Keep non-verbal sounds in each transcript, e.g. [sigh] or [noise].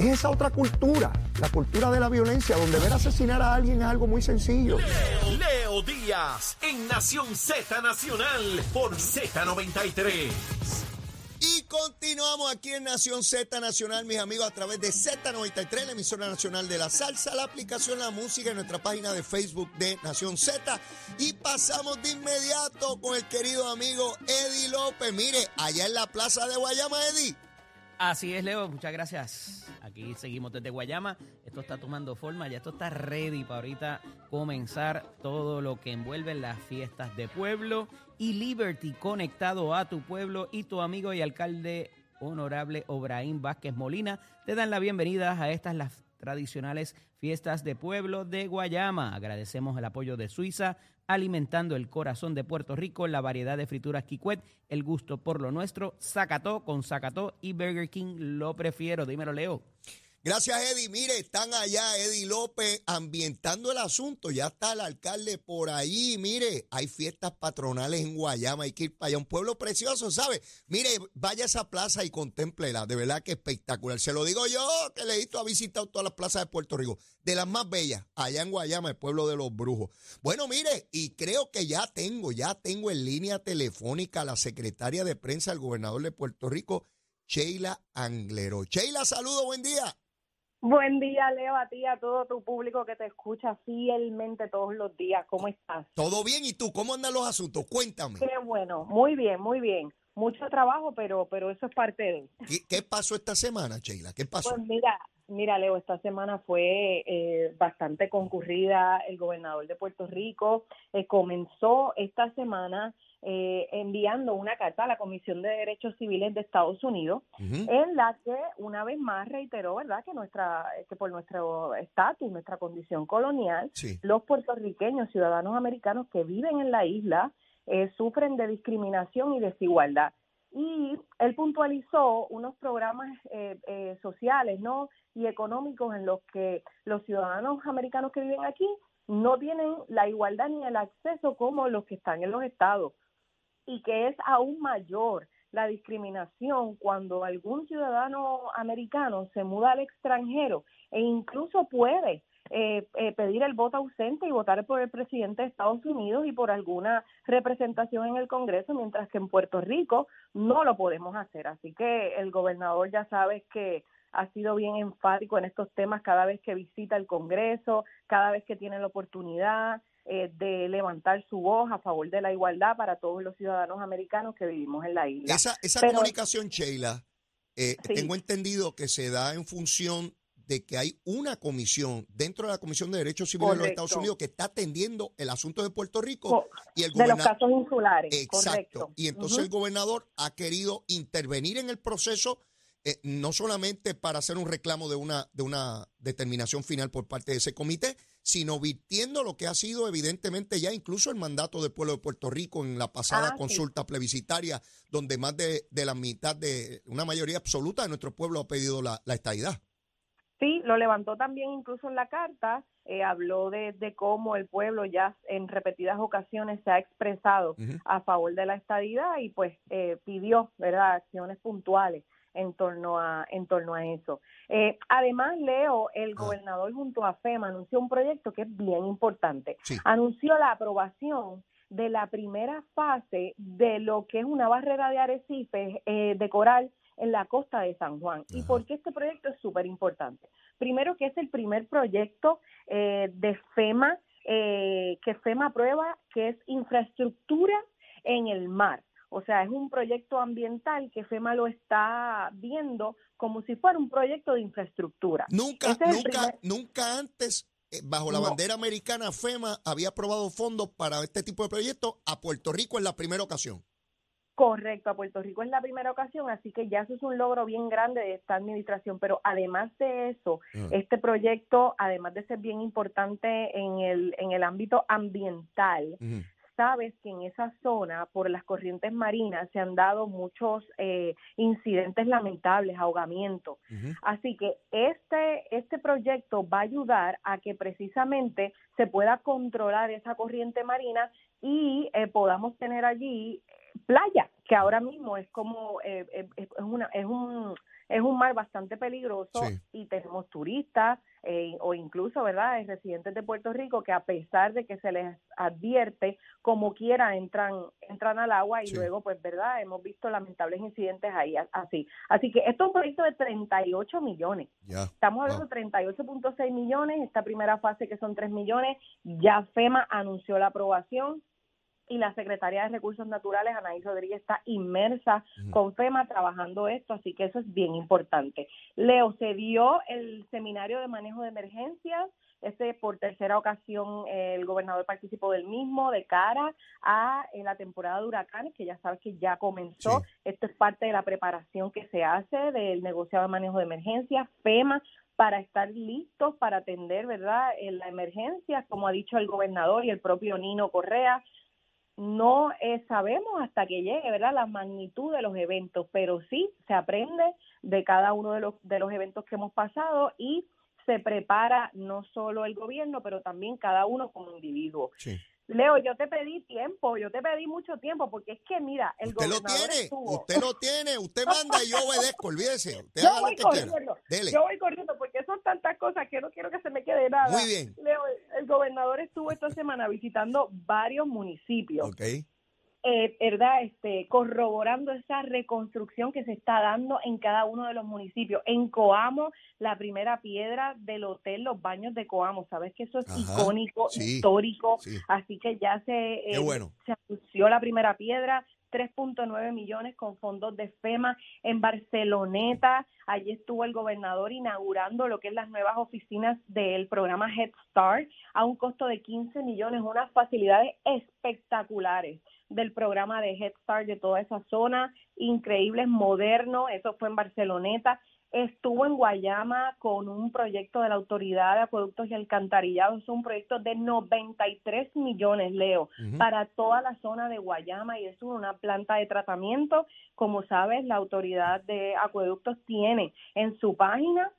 Es esa otra cultura, la cultura de la violencia, donde ver asesinar a alguien es algo muy sencillo. Leo, Leo Díaz en Nación Z Nacional por Z93. Y continuamos aquí en Nación Z Nacional, mis amigos, a través de Z93, la emisora nacional de la salsa, la aplicación La Música en nuestra página de Facebook de Nación Z. Y pasamos de inmediato con el querido amigo Eddie López. Mire, allá en la plaza de Guayama, Eddie. Así es, Leo, muchas gracias. Aquí seguimos desde Guayama. Esto está tomando forma, ya esto está ready para ahorita comenzar todo lo que envuelve las fiestas de pueblo y Liberty conectado a tu pueblo y tu amigo y alcalde honorable Obraín Vázquez Molina te dan la bienvenida a estas las tradicionales fiestas de pueblo de Guayama. Agradecemos el apoyo de Suiza, alimentando el corazón de Puerto Rico, la variedad de frituras Kikwet, el gusto por lo nuestro, Zacató con Zacató y Burger King lo prefiero. Dímelo, Leo. Gracias, Eddie. Mire, están allá Eddie López ambientando el asunto. Ya está el alcalde por ahí. Mire, hay fiestas patronales en Guayama. Hay que ir para allá. Un pueblo precioso, ¿sabe? Mire, vaya a esa plaza y contémplela. De verdad que espectacular. Se lo digo yo, que le he visto, ha visitado todas las plazas de Puerto Rico. De las más bellas, allá en Guayama, el pueblo de los brujos. Bueno, mire, y creo que ya tengo, ya tengo en línea telefónica a la secretaria de prensa del gobernador de Puerto Rico, Sheila Anglero. Sheila, saludo, buen día. Buen día, Leo, a ti a todo tu público que te escucha fielmente todos los días. ¿Cómo estás? Todo bien, ¿y tú? ¿Cómo andan los asuntos? Cuéntame. Qué bueno, muy bien, muy bien. Mucho trabajo, pero, pero eso es parte de. ¿Qué, qué pasó esta semana, Sheila? ¿Qué pasó? Pues mira, mira, Leo, esta semana fue eh, bastante concurrida. El gobernador de Puerto Rico eh, comenzó esta semana eh, enviando una carta a la Comisión de Derechos Civiles de Estados Unidos, en la que una vez más reiteró, ¿verdad?, que nuestra, que por nuestro estatus, nuestra condición colonial, Sí. los puertorriqueños, ciudadanos americanos que viven en la isla, eh, sufren de discriminación y desigualdad. Y él puntualizó unos programas eh, eh, sociales ¿no? y económicos en los que los ciudadanos americanos que viven aquí no tienen la igualdad ni el acceso como los que están en los estados y que es aún mayor la discriminación cuando algún ciudadano americano se muda al extranjero e incluso puede eh, eh, pedir el voto ausente y votar por el presidente de Estados Unidos y por alguna representación en el Congreso, mientras que en Puerto Rico no lo podemos hacer. Así que el gobernador ya sabe que ha sido bien enfático en estos temas cada vez que visita el Congreso, cada vez que tiene la oportunidad eh, de levantar su voz a favor de la igualdad para todos los ciudadanos americanos que vivimos en la isla. Esa, esa Pero- comunicación, Sheila, eh, Sí. tengo entendido que se da en función de que hay una comisión dentro de la Comisión de Derechos Civiles de los. Estados Unidos que está atendiendo el asunto de Puerto Rico Co- y el de los gobernador... casos insulares, Exacto. correcto. Y entonces el gobernador ha querido intervenir en el proceso, eh, no solamente para hacer un reclamo de una, de una determinación final por parte de ese comité, sino virtiendo lo que ha sido evidentemente ya incluso el mandato del pueblo de Puerto Rico en la pasada Ah, sí. consulta plebiscitaria, donde más de, de la mitad de una mayoría absoluta de nuestro pueblo ha pedido la, la estadidad. Sí, lo levantó también incluso en la carta, eh, habló de, de cómo el pueblo ya en repetidas ocasiones se ha expresado a favor de la estadidad y pues eh, pidió, ¿verdad?, acciones puntuales en torno a en torno a eso. Eh, además, Leo, el Ah. gobernador junto a FEMA anunció un proyecto que es bien importante. Sí. Anunció la aprobación de la primera fase de lo que es una barrera de arrecifes eh, de coral en la costa de San Juan. ¿Y por qué este proyecto es súper importante? Primero que es el primer proyecto eh, de FEMA eh, que FEMA aprueba, que es infraestructura en el mar. O sea, es un proyecto ambiental que FEMA lo está viendo como si fuera un proyecto de infraestructura. Nunca, nunca, primer- nunca antes, eh, bajo la No. bandera americana, FEMA había aprobado fondos para este tipo de proyectos a Puerto Rico en la primera ocasión. Correcto, a Puerto Rico es la primera ocasión, así que ya eso es un logro bien grande de esta administración, pero además de eso, Ah. este proyecto, además de ser bien importante en el, en el ámbito ambiental. Sabes que en esa zona, por las corrientes marinas, se han dado muchos eh, incidentes lamentables, ahogamientos. Así que este, este proyecto va a ayudar a que precisamente se pueda controlar esa corriente marina y eh, podamos tener allí playa, que ahora mismo es como eh, eh, es una es un es un mar bastante peligroso Sí. y tenemos turistas eh, o incluso, ¿verdad?, residentes de Puerto Rico que a pesar de que se les advierte, como quiera entran entran al agua y Sí. luego, pues, ¿verdad?, hemos visto lamentables incidentes ahí así. Así que esto es un proyecto de 38 millones. Estamos hablando Wow. de 38.6 millones, esta primera fase que son 3 millones, ya FEMA anunció la aprobación y la Secretaría de Recursos Naturales, Anaí Rodríguez, está inmersa con FEMA trabajando esto, así que eso es bien importante. Leo, se dio el seminario de manejo de emergencias, este por tercera ocasión eh, el gobernador participó del mismo de cara a eh, la temporada de huracanes, que ya sabes que ya comenzó. Sí. Esto es parte de la preparación que se hace del negociado de manejo de emergencias, FEMA, para estar listos para atender, ¿verdad?, en la emergencia, como ha dicho el gobernador y el propio Nino Correa. No eh, sabemos hasta que llegue, ¿verdad?, la magnitud de los eventos, pero sí se aprende de cada uno de los, de los eventos que hemos pasado y se prepara no solo el gobierno, pero también cada uno como individuo. Sí. Leo, yo te pedí tiempo, yo te pedí mucho tiempo, porque es que, mira, el Usted lo gobernador tiene, estuvo- usted lo tiene, usted manda y yo obedezco, olvídese. Usted [laughs] yo haga lo voy que quiera. corriendo, Dele. yo voy corriendo porque son tantas cosas que no quiero que se me quede nada. Muy bien. Leo, el gobernador estuvo esta semana visitando varios municipios, Ok. eh, ¿verdad? Este, corroborando esa reconstrucción que se está dando en cada uno de los municipios. En Coamo, la primera piedra del hotel Los Baños de Coamo, sabes que eso es Ajá, icónico, sí, histórico, sí. así que ya se, eh, bueno. se anunció la primera piedra. 3.9 millones con fondos de FEMA en Barceloneta. Allí estuvo el gobernador inaugurando lo que es las nuevas oficinas del programa Head Start a un costo de 15 millones, unas facilidades espectaculares del programa de Head Start de toda esa zona, increíbles, moderno, eso fue en Barceloneta. Estuvo en Guayama con un proyecto de la Autoridad de Acueductos y Alcantarillados, es un proyecto de 93 millones, Leo, para toda la zona de Guayama y es una planta de tratamiento. Como sabes, la Autoridad de Acueductos tiene en su página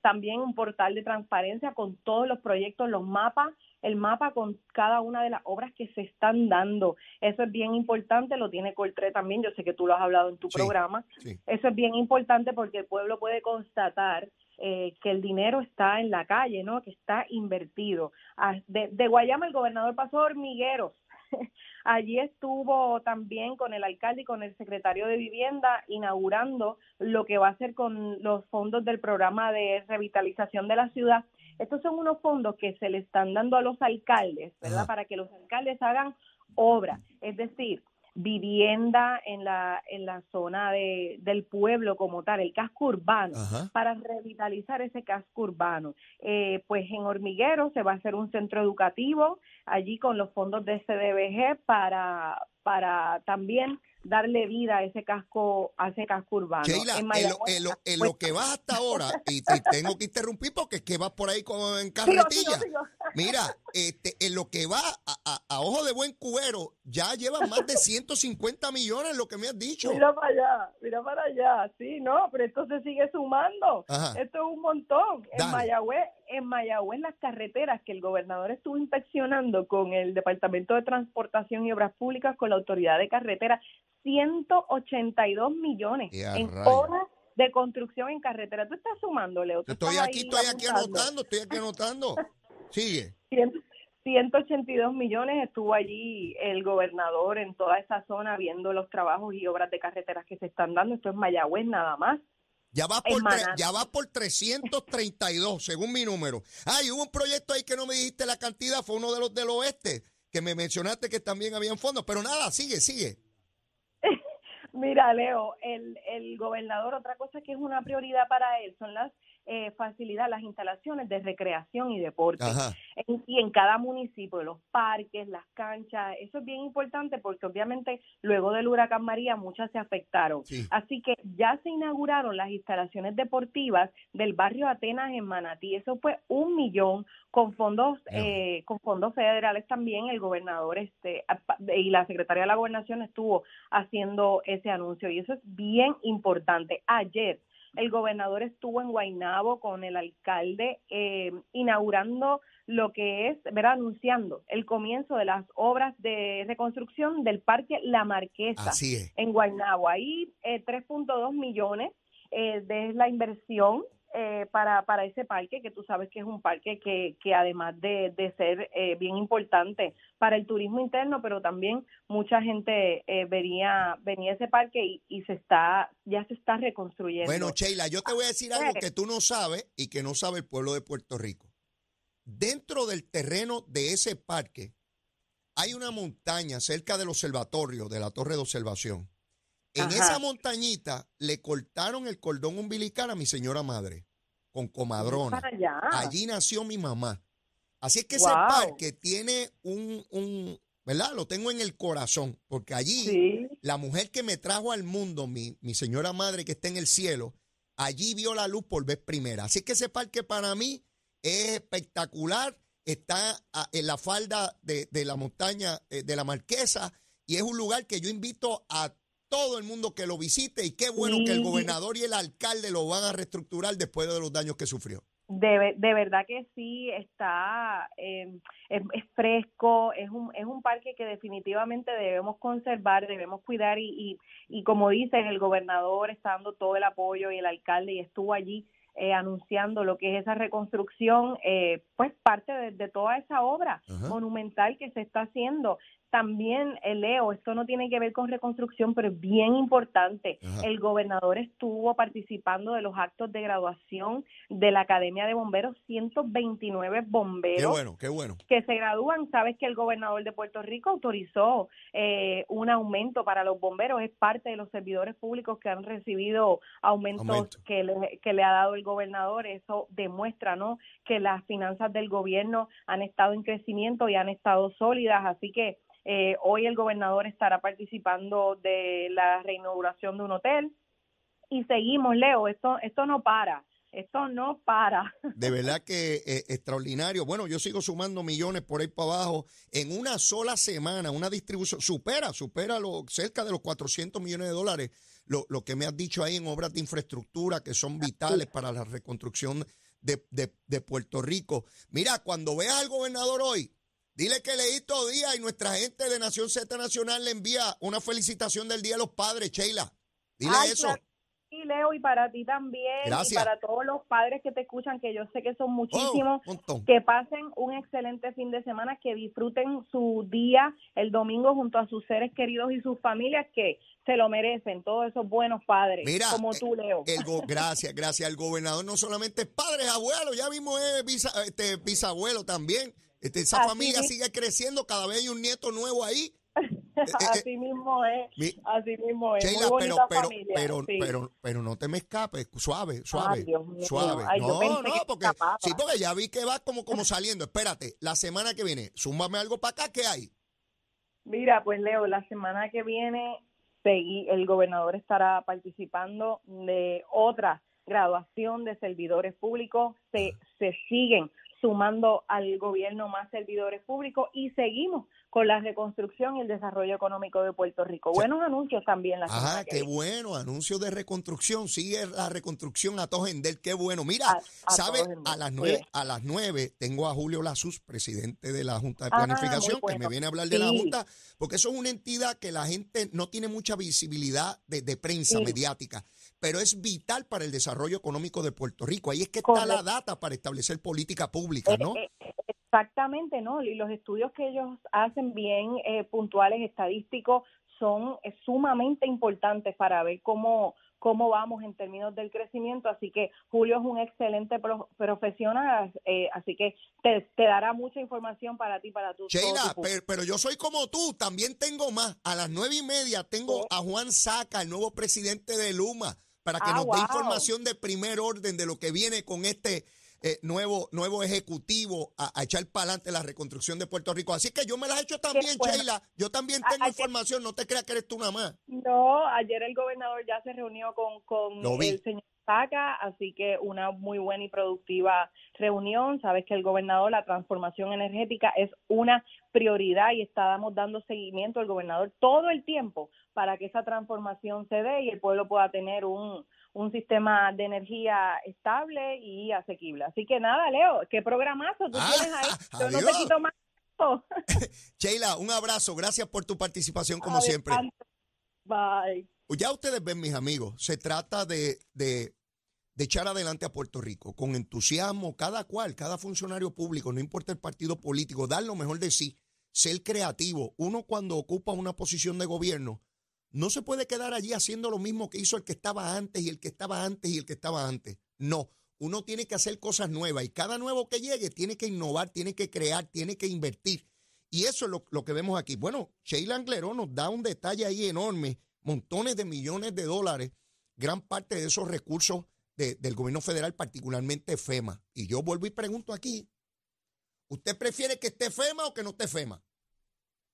también un portal de transparencia con todos los proyectos, los mapas, el mapa con cada una de las obras que se están dando. Eso es bien importante, lo tiene Coltré también, yo sé que tú lo has hablado en tu Sí. programa. Sí. Eso es bien importante porque el pueblo puede constatar eh, que el dinero está en la calle, ¿no? Que está invertido. Ah, De, de Guayama el gobernador pasó Hormigueros. [laughs] Allí estuvo también con el alcalde y con el secretario de Vivienda inaugurando lo que va a hacer con los fondos del programa de revitalización de la ciudad. Estos son unos fondos que se le están dando a los alcaldes, ¿verdad? Para que los alcaldes hagan obra, es decir, vivienda en la en la zona de, del pueblo como tal, el casco urbano, Ajá. para revitalizar ese casco urbano. Eh, pues en Hormiguero se va a hacer un centro educativo allí con los fondos de CDBG para para también darle vida a ese casco a ese casco urbano. Sheila, En en lo, Mayagüez, en lo- en pues, lo que vas hasta ahora, y te tengo que interrumpir porque es que vas por ahí como en carretilla. Mira, este, en lo que va a, a- a ojo de buen cubero, ya llevan más de 150 millones, lo que me has dicho. Mira para allá, mira para allá, sí, no, pero esto se sigue sumando, Ajá. esto es un montón. En Dale. Mayagüez, en Mayagüez las carreteras que el gobernador estuvo inspeccionando con el Departamento de Transportación y Obras Públicas, con la Autoridad de Carreteras, 182 millones ¡Ea, en rayos! horas de construcción en carretera. Tú estás sumando, Leo. tú Estoy estás aquí, estoy aquí anotando, estoy aquí anotando. [laughs] Sigue. 100 182 millones estuvo allí el gobernador en toda esa zona viendo los trabajos y obras de carreteras que se están dando. Esto es Mayagüez nada más. Ya va por tre- ya va por 332, según mi número. Ah, y hubo un proyecto ahí que no me dijiste la cantidad, fue uno de los del oeste, que me mencionaste que también habían fondos, pero nada, sigue, sigue. [laughs] Mira, Leo, el, el gobernador, otra cosa que es una prioridad para él son las eh, facilidades, las instalaciones de recreación y deporte. En- y en cada municipio, los parques, las canchas, eso es bien importante porque obviamente luego del huracán María muchas se afectaron. Sí. Así que ya se inauguraron las instalaciones deportivas del barrio Atenas en Manatí. Eso fue un millón con fondos eh, con fondos federales también. El gobernador este y la secretaria de la gobernación estuvo haciendo ese anuncio y eso es bien importante. Ayer el gobernador estuvo en Guaynabo con el alcalde eh, inaugurando lo que es, ¿verdad? Anunciando el comienzo de las obras de reconstrucción del Parque La Marquesa Así es. en Guaynabo. Ahí eh, 3.2 millones eh, de la inversión eh, para, para ese parque, que tú sabes que es un parque que, que además de, de ser eh, bien importante para el turismo interno, pero también mucha gente eh, vería, venía a ese parque y, y se está, ya se está reconstruyendo. Bueno, Sheila, yo te voy a decir algo que tú no sabes y que no sabe el pueblo de Puerto Rico. Dentro del terreno de ese parque hay una montaña cerca del observatorio, de la torre de observación. En Ajá. esa montañita le cortaron el cordón umbilical a mi señora madre, con comadrona. Allí nació mi mamá. Así es que ese parque tiene un, un, ¿verdad? Lo tengo en el corazón, porque allí Sí. la mujer que me trajo al mundo, mi, mi señora madre que está en el cielo, allí vio la luz por vez primera. Así que ese parque para mí es espectacular. Está en la falda de, de la montaña eh, de la Marquesa y es un lugar que yo invito a todo el mundo que lo visite y qué bueno que el gobernador y el alcalde lo van a reestructurar después de los daños que sufrió. De, de verdad que sí, está, eh, es, es fresco, es un, es un parque que definitivamente debemos conservar, debemos cuidar y, y, y como dices, el gobernador está dando todo el apoyo y el alcalde y estuvo allí eh, anunciando lo que es esa reconstrucción, eh, pues parte de, de toda esa obra Ajá. monumental que se está haciendo. También, eh, Leo, esto no tiene que ver con reconstrucción, pero es bien importante. Ajá. El gobernador estuvo participando de los actos de graduación de la Academia de Bomberos, 129 Qué bomberos bueno, qué bueno. que se gradúan. Sabes que el gobernador de Puerto Rico autorizó eh, un aumento para los bomberos. Es parte de los servidores públicos que han recibido aumentos Aumento. que, le, que le ha dado el gobernador. Eso demuestra ¿no? que las finanzas del gobierno han estado en crecimiento y han estado sólidas. Así que eh, hoy el gobernador estará participando de la reinauguración de un hotel. Y seguimos, Leo, esto, esto no para. Esto no para. [laughs] De verdad que eh, extraordinario. Bueno, yo sigo sumando millones por ahí para abajo. En una sola semana, una distribución, supera, supera lo, cerca de los 400 millones de dólares. Lo, lo que me has dicho ahí en obras de infraestructura que son vitales para la reconstrucción de, de- de Puerto Rico. Mira, cuando veas al gobernador hoy, dile que leí todo día y nuestra gente de Nación Z Nacional le envía una felicitación del Día de los Padres, Sheila. Dile Ay, eso. claro. Y Leo, y para ti también, Gracias. y para todos los padres que te escuchan, que yo sé que son muchísimos, Oh, montón. que pasen un excelente fin de semana, que disfruten su día el domingo junto a sus seres queridos y sus familias, que se lo merecen, todos esos buenos padres, Mira, como tú, Leo. El gracias, gracias. El gobernador no solamente es padre, es abuelo, ya mismo es bisa- este, bisabuelo también. Este, esa Así familia sigue creciendo, cada vez hay un nieto nuevo ahí. [laughs] eh, así mismo es, Mi- así mismo es. Sheila, Muy pero, pero, familia, pero, sí. pero, pero no te me escapes, suave, suave, suave. Ay, no, no, que porque, sí, porque ya vi que va como, como [laughs] saliendo. Espérate, la semana que viene, súmame algo para acá, ¿qué hay? Mira, pues Leo, la semana que viene segui- el gobernador estará participando de otra graduación de servidores públicos. Se, se siguen sumando al gobierno más servidores públicos y seguimos con la reconstrucción y el desarrollo económico de Puerto Rico. Buenos anuncios también la Ajá, que qué bueno, anuncio de reconstrucción, sigue la reconstrucción a Tojendel, qué bueno. Mira, A- a ¿sabes? A las sí. nueve, a las nueve tengo a Julio Lazus, presidente de la Junta de Ah, Planificación, que me viene a hablar de la. Junta, porque eso es una entidad que la gente no tiene mucha visibilidad de, de prensa Sí. mediática, pero es vital para el desarrollo económico de Puerto Rico. Ahí es que está la data para establecer política pública, ¿no? Eh, eh, Exactamente, ¿no? Y los estudios que ellos hacen bien eh, puntuales, estadísticos, son eh, sumamente importantes para ver cómo cómo vamos en términos del crecimiento. Así que Julio es un excelente pro- profesional, eh, así que te, te dará mucha información para ti, para tu Sheila, tu- pero, pero yo soy como tú, también tengo más. A las nueve y media tengo a Juan Saca, el nuevo presidente de Luma, para que Ah, nos dé información de primer orden de lo que viene con este eh, nuevo, nuevo ejecutivo a, a echar para adelante la reconstrucción de Puerto Rico. Así que yo me las he hecho también, bueno. Sheila. Yo también tengo información, no te creas que eres tú nada más. No, ayer el gobernador ya se reunió con, con el señor Saca, así que una muy buena y productiva reunión. Sabes que el gobernador, la transformación energética es una prioridad y estábamos dando seguimiento al gobernador todo el tiempo para que esa transformación se dé y el pueblo pueda tener un, un sistema de energía estable y asequible. Así que nada, Leo, qué programazo tú Ah, tienes ahí. Yo no te quito más tiempo. [laughs] Sheila, un abrazo. Gracias por tu participación como siempre. Bye. Ya ustedes ven, mis amigos, se trata de, de, de echar adelante a Puerto Rico con entusiasmo, cada cual, cada funcionario público, no importa el partido político, dar lo mejor de sí, ser creativo. Uno cuando ocupa una posición de gobierno, no se puede quedar allí haciendo lo mismo que hizo el que estaba antes y el que estaba antes y el que estaba antes. No, uno tiene que hacer cosas nuevas y cada nuevo que llegue tiene que innovar, tiene que crear, tiene que invertir. Y eso es lo, lo que vemos aquí. Bueno, Sheila Angleró nos da un detalle ahí enorme, montones de millones de dólares, gran parte de esos recursos de- del gobierno federal, particularmente FEMA. Y yo vuelvo y pregunto aquí, ¿usted prefiere que esté FEMA o que no esté FEMA?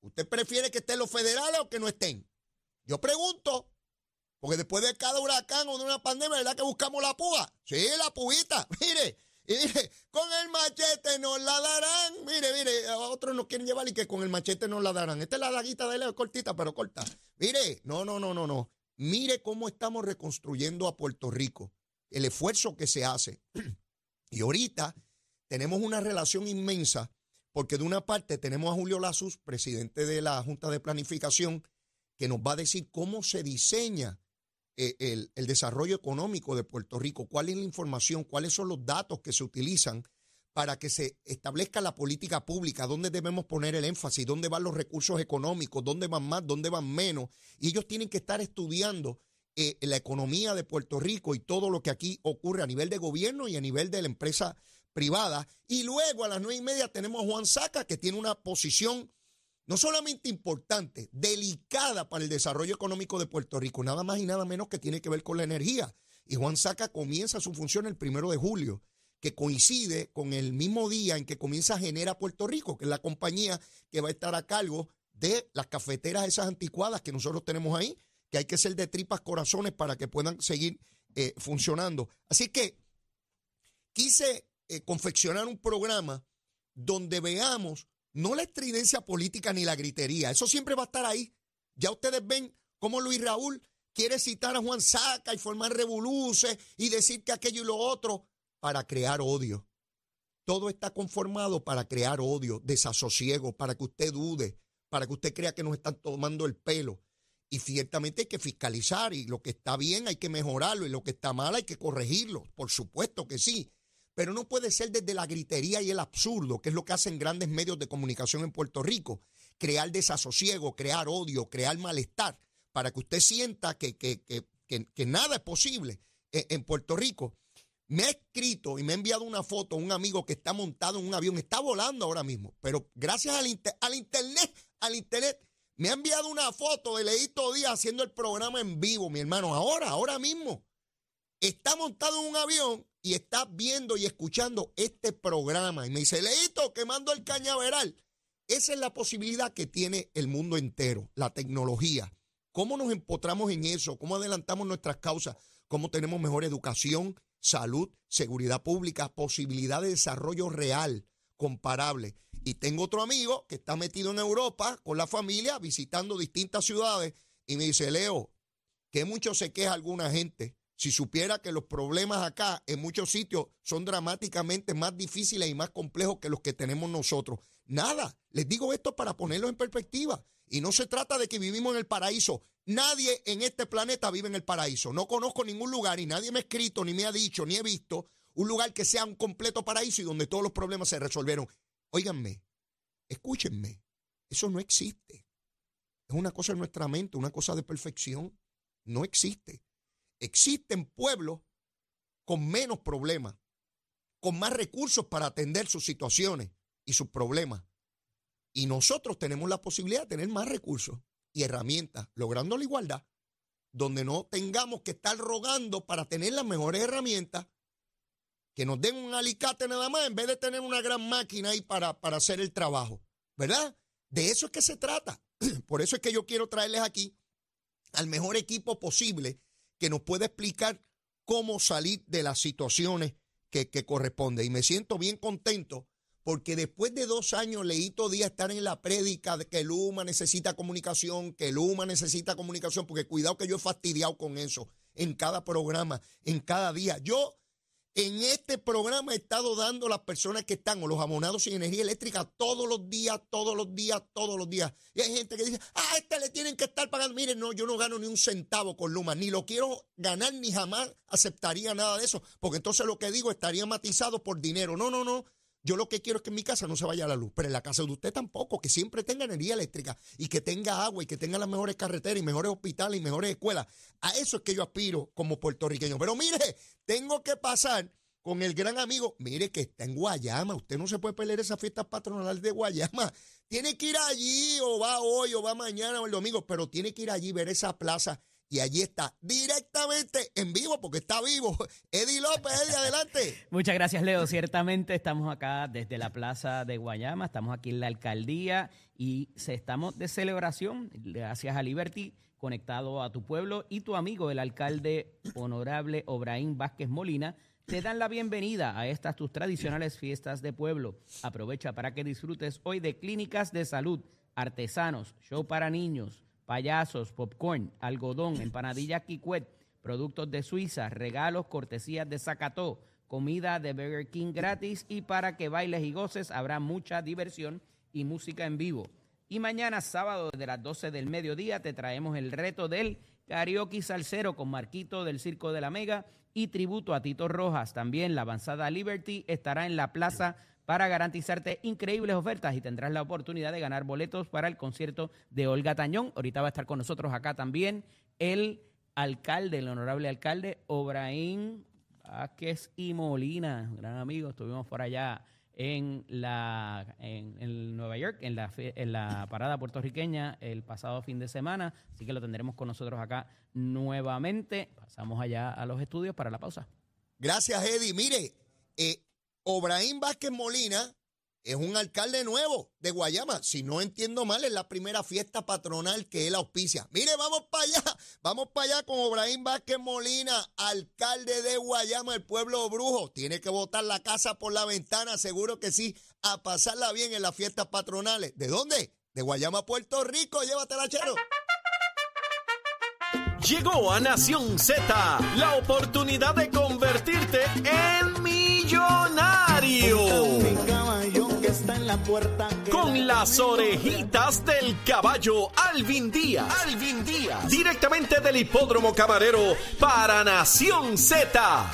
¿Usted prefiere que estén los federales o que no estén? Yo pregunto, porque después de cada huracán o de una pandemia, ¿verdad que buscamos la púa? Sí, la púita, [laughs] mire. Y mire, con el machete nos la darán. Mire, mire, a otros nos quieren llevar y que con el machete nos la darán. Esta es la daguita de Leo, cortita, pero corta. Mire, no, no, no, no, no. Mire cómo estamos reconstruyendo a Puerto Rico. El esfuerzo que se hace. [clears throat] Y ahorita tenemos una relación inmensa, porque de una parte tenemos a Julio Lazus, presidente de la Junta de Planificación, que nos va a decir cómo se diseña el, el desarrollo económico de Puerto Rico, cuál es la información, cuáles son los datos que se utilizan para que se establezca la política pública, dónde debemos poner el énfasis, dónde van los recursos económicos, dónde van más, dónde van menos. Y ellos tienen que estar estudiando eh, la economía de Puerto Rico y todo lo que aquí ocurre a nivel de gobierno y a nivel de la empresa privada. Y luego a las nueve y media tenemos a Juan Saca, que tiene una posición no solamente importante, delicada para el desarrollo económico de Puerto Rico, nada más y nada menos que tiene que ver con la energía. Y Juan Saca comienza su función el primero de julio, que coincide con el mismo día en que comienza Genera Puerto Rico, que es la compañía que va a estar a cargo de las cafeteras esas anticuadas que nosotros tenemos ahí, que hay que ser de tripas corazones para que puedan seguir eh, funcionando. Así que quise eh, confeccionar un programa donde veamos no la estridencia política ni la gritería, eso siempre va a estar ahí. Ya ustedes ven cómo Luis Raúl quiere citar a Juan Saca y formar revoluces y decir que aquello y lo otro para crear odio. Todo está conformado para crear odio, desasosiego, para que usted dude, para que usted crea que nos están tomando el pelo. Y ciertamente hay que fiscalizar y lo que está bien hay que mejorarlo y lo que está mal hay que corregirlo, por supuesto que sí. Pero no puede ser desde la gritería y el absurdo, que es lo que hacen grandes medios de comunicación en Puerto Rico. Crear desasosiego, crear odio, crear malestar, para que usted sienta que, que, que, que- nada es posible en, en Puerto Rico. Me ha escrito y me ha enviado una foto un amigo que está montado en un avión, está volando ahora mismo, pero gracias al, al internet, al internet, me ha enviado una foto de Leito Díaz haciendo el programa en vivo, mi hermano, ahora, ahora mismo está montado en un avión y está viendo y escuchando este programa. Y me dice, Leito, quemando el cañaveral. Esa es la posibilidad que tiene el mundo entero, la tecnología. ¿Cómo nos empotramos en eso? ¿Cómo adelantamos nuestras causas? ¿Cómo tenemos mejor educación, salud, seguridad pública, posibilidad de desarrollo real, comparable? Y tengo otro amigo que está metido en Europa con la familia, visitando distintas ciudades, y me dice, Leo, que mucho se queja alguna gente. Si supiera que los problemas acá en muchos sitios son dramáticamente más difíciles y más complejos que los que tenemos nosotros. Nada, les digo esto para ponerlo en perspectiva. Y no se trata de que vivimos en el paraíso. Nadie en este planeta vive en el paraíso. No conozco ningún lugar y nadie me ha escrito, ni me ha dicho, ni he visto un lugar que sea un completo paraíso y donde todos los problemas se resolvieron. Óiganme, escúchenme, eso no existe. Es una cosa en nuestra mente, una cosa de perfección. No existe. Existen pueblos con menos problemas, con más recursos para atender sus situaciones y sus problemas. Y nosotros tenemos la posibilidad de tener más recursos y herramientas, logrando la igualdad, donde no tengamos que estar rogando para tener las mejores herramientas, que nos den un alicate nada más, en vez de tener una gran máquina ahí para, para hacer el trabajo, ¿verdad? De eso es que se trata. [clears throat] Por eso es que yo quiero traerles aquí al mejor equipo posible que nos pueda explicar cómo salir de las situaciones que, que corresponde. Y me siento bien contento porque después de dos años leí todo día estar en la prédica de que Luma necesita comunicación, que Luma necesita comunicación, porque cuidado que yo he fastidiado con eso. en cada programa, en cada día. Yo en este programa he estado dando las personas que están o los abonados sin energía eléctrica todos los días, todos los días, todos los días. Y hay gente que dice, ah, a este le tienen que estar pagando. Miren, no, yo no gano ni un centavo con Luma, ni lo quiero ganar, ni jamás aceptaría nada de eso, porque entonces lo que digo estaría matizado por dinero. No, no, no. Yo lo que quiero es que en mi casa no se vaya la luz, pero en la casa de usted tampoco, que siempre tenga energía eléctrica y que tenga agua y que tenga las mejores carreteras y mejores hospitales y mejores escuelas. A eso es que yo aspiro como puertorriqueño. Pero mire, tengo que pasar con el gran amigo, mire que está en Guayama, usted no se puede perder esa fiesta patronal de Guayama. Tiene que ir allí o va hoy o va mañana o el domingo, pero tiene que ir allí ver esa plaza y allí está, directamente en vivo, porque está vivo. [laughs] Eddie López, Eddie, adelante. Muchas gracias, Leo. Ciertamente estamos acá desde la plaza de Guayama, estamos aquí en la alcaldía y estamos de celebración, gracias a Liberty, conectado a tu pueblo y tu amigo, el alcalde honorable Obraín Vázquez Molina. Te dan la bienvenida a estas tus tradicionales fiestas de pueblo. Aprovecha para que disfrutes hoy de clínicas de salud, artesanos, show para niños, payasos, popcorn, algodón, empanadilla kikwet, productos de Suiza, regalos, cortesías de Zacató, comida de Burger King gratis y para que bailes y goces habrá mucha diversión y música en vivo. Y mañana sábado desde las 12 del mediodía te traemos el reto del karaoke salsero con Marquito del Circo de la Mega y tributo a Tito Rojas. También la avanzada Liberty estará en la plaza para garantizarte increíbles ofertas y tendrás la oportunidad de ganar boletos para el concierto de Olga Tañón. Ahorita va a estar con nosotros acá también el alcalde, el honorable alcalde Obraín Vázquez y Molina, gran amigo, estuvimos por allá en la en, Nueva York, en la, en la parada puertorriqueña el pasado fin de semana, así que lo tendremos con nosotros acá nuevamente. Pasamos allá a los estudios para la pausa. Gracias, Eddie. Mire, eh, Obraín Vázquez Molina es un alcalde nuevo de Guayama. Si no entiendo mal, es la primera fiesta patronal que él auspicia. Mire, vamos para allá, [laughs] vamos para allá con Obraín Vázquez Molina, alcalde de Guayama, el pueblo brujo. Tiene que botar la casa por la ventana, seguro que sí, a pasarla bien en las fiestas patronales. ¿De dónde? De Guayama, Puerto Rico. Llévatela, chero. Llegó a Nación Z la oportunidad de convertirte en millonario. Con las orejitas del caballo Alvin Díaz. Alvin Díaz. Directamente del hipódromo camarero para Nación Z.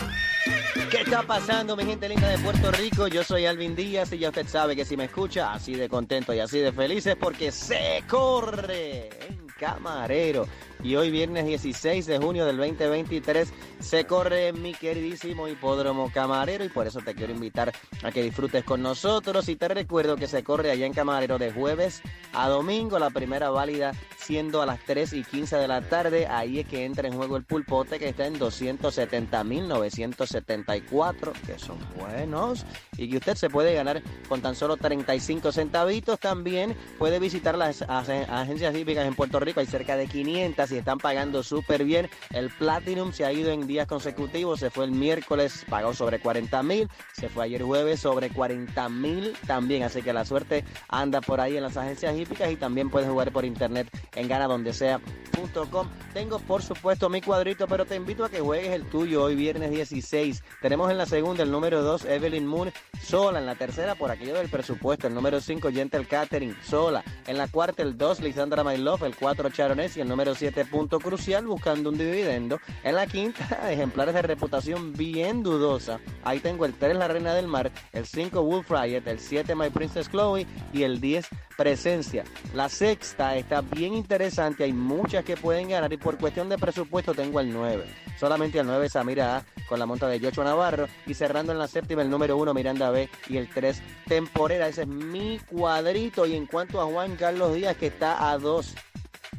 ¿Qué está pasando, mi gente linda de Puerto Rico? Yo soy Alvin Díaz y ya usted sabe que si me escucha así de contento y así de feliz es porque se corre en camarero y hoy viernes 16 de junio del 2023 se corre mi queridísimo hipódromo Camarero y por eso te quiero invitar a que disfrutes con nosotros. Y te recuerdo que se corre allá en Camarero de jueves a domingo, la primera válida siendo a las 3 y 15 de la tarde, ahí es que entra en juego el pulpote que está en 270.974, que son buenos y que usted se puede ganar con tan solo 35 centavitos, también puede visitar las agencias hípicas en Puerto Rico, hay cerca de 500 y están pagando súper bien. El Platinum se ha ido en días consecutivos, se fue el miércoles, pagó sobre 40 mil, se fue ayer jueves sobre 40 mil también, así que la suerte anda por ahí en las agencias hípicas y también puedes jugar por internet en ganadondesea.com. Tengo por supuesto mi cuadrito, pero te invito a que juegues el tuyo hoy viernes 16. Tenemos en la segunda el número 2 Evelyn Moon sola, en la tercera por aquello del presupuesto, el número 5 Gentle Catering sola, en la cuarta el 2 Lisandra Love, el 4 Charonés y el número 7 punto crucial buscando un dividendo. En la quinta, [laughs] ejemplares de reputación bien dudosa. Ahí tengo el 3, La Reina del Mar, el 5, Wolf Riot, el 7, My Princess Chloe y el 10, Presencia. La sexta está bien interesante, hay muchas que pueden ganar y por cuestión de presupuesto tengo el 9. Solamente el 9 Samira A con la monta de Yocho Navarro y cerrando en la séptima el número 1 Miranda B y el 3 Temporera. Ese es mi cuadrito y en cuanto a Juan Carlos Díaz que está a 2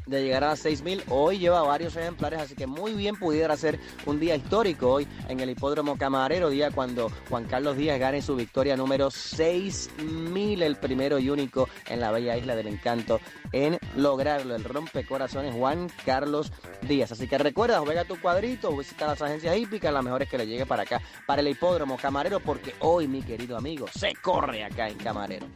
de llegar a 6.000. Hoy lleva varios ejemplares, así que muy bien pudiera ser un día histórico hoy en el Hipódromo Camarero, día cuando Juan Carlos Díaz gane su victoria número 6.000, el primero y único en la bella isla del encanto en lograrlo. El rompecorazones Juan Carlos Díaz. Así que recuerda, juega tu cuadrito, visita las agencias hípicas, las mejores que le llegue para acá, para el Hipódromo Camarero, porque hoy, mi querido amigo, se corre acá en Camarero.